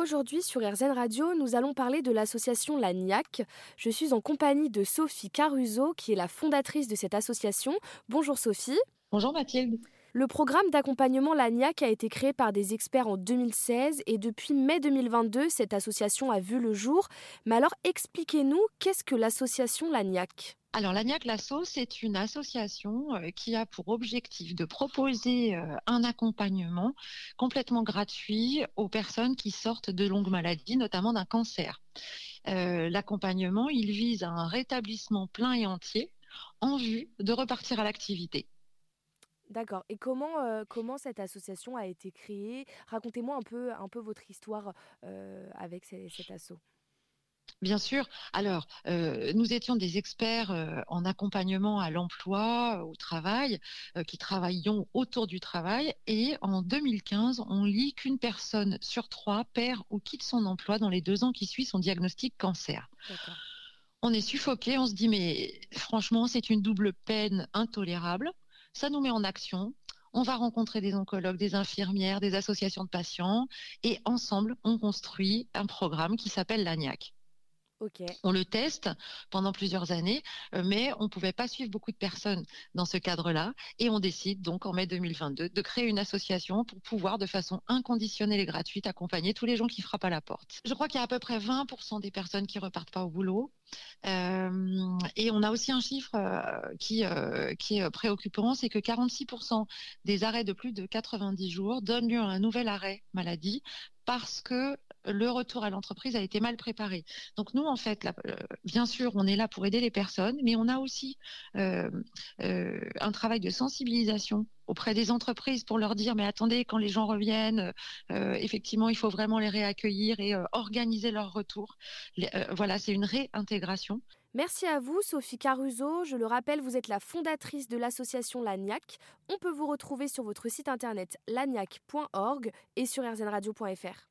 Aujourd'hui sur RZN Radio, nous allons parler de l'association LANIAC. Je suis en compagnie de Sophie Caruso, qui est la fondatrice de cette association. Bonjour Sophie. Bonjour Mathilde. Le programme d'accompagnement LANIAC a été créé par des experts en 2016 et depuis mai 2022, cette association a vu le jour. Mais alors expliquez-nous, qu'est-ce que l'association LANIAC alors l'ANIAC Lasso, c'est une association euh, qui a pour objectif de proposer euh, un accompagnement complètement gratuit aux personnes qui sortent de longues maladies, notamment d'un cancer. Euh, l'accompagnement, il vise à un rétablissement plein et entier en vue de repartir à l'activité. D'accord. Et comment, cette association a été créée? Racontez-moi un peu, un peu votre histoire avec cet asso. Bien sûr. Alors, euh, nous étions des experts euh, en accompagnement à l'emploi, au travail, euh, qui travaillions autour du travail. Et en 2015, on lit qu'une personne sur trois perd ou quitte son emploi dans les deux ans qui suivent son diagnostic cancer. On est suffoqué, on se dit mais franchement, c'est une double peine intolérable. Ça nous met en action. On va rencontrer des oncologues, des infirmières, des associations de patients, et ensemble, on construit un programme qui s'appelle l'ANIAC. On le teste pendant plusieurs années, euh, mais on ne pouvait pas suivre beaucoup de personnes dans ce cadre-là. Et on décide donc en mai 2022 de créer une association pour pouvoir de façon inconditionnelle et gratuite accompagner tous les gens qui frappent à la porte. Je crois qu'il y a à peu près 20% des personnes qui repartent pas au boulot. Euh, et on a aussi un chiffre euh, qui, qui est préoccupant, c'est que 46% des arrêts de plus de 90 jours donnent lieu à un nouvel arrêt maladie parce que le retour à l'entreprise a été mal préparé. Donc nous, en fait, euh, bien sûr, on est là pour aider les personnes, mais on a aussi euh, euh, un travail de sensibilisation auprès des entreprises pour leur dire mais attendez quand les gens reviennent effectivement il faut vraiment les réaccueillir et organiser leur retour voilà c'est une réintégration Merci à vous, Sophie Caruso. Je le rappelle, vous êtes la fondatrice de l'association Lagnac. On peut vous retrouver sur votre site internet lagnac.org et sur rzradio.fr.